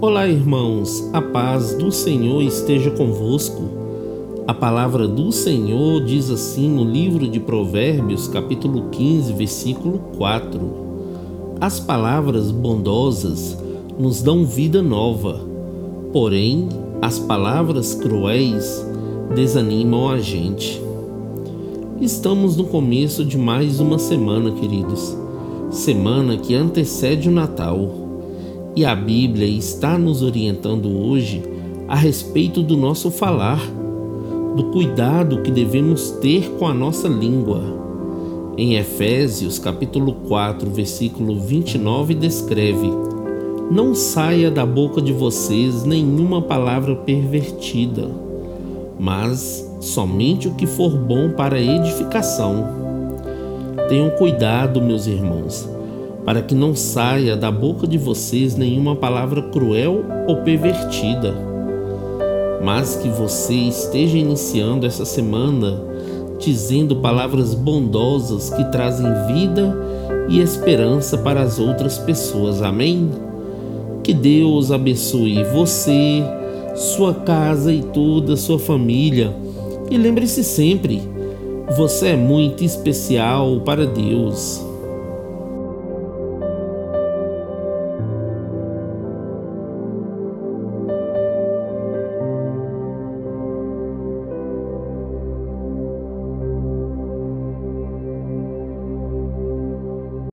Olá, irmãos, a paz do Senhor esteja convosco. A palavra do Senhor diz assim no livro de Provérbios, capítulo 15, versículo 4: As palavras bondosas nos dão vida nova, porém, as palavras cruéis desanimam a gente. Estamos no começo de mais uma semana, queridos, semana que antecede o Natal e a Bíblia está nos orientando hoje a respeito do nosso falar, do cuidado que devemos ter com a nossa língua. Em Efésios, capítulo 4, versículo 29 descreve: Não saia da boca de vocês nenhuma palavra pervertida, mas somente o que for bom para edificação. Tenham cuidado, meus irmãos para que não saia da boca de vocês nenhuma palavra cruel ou pervertida, mas que você esteja iniciando essa semana dizendo palavras bondosas que trazem vida e esperança para as outras pessoas. Amém? Que Deus abençoe você, sua casa e toda a sua família. E lembre-se sempre, você é muito especial para Deus.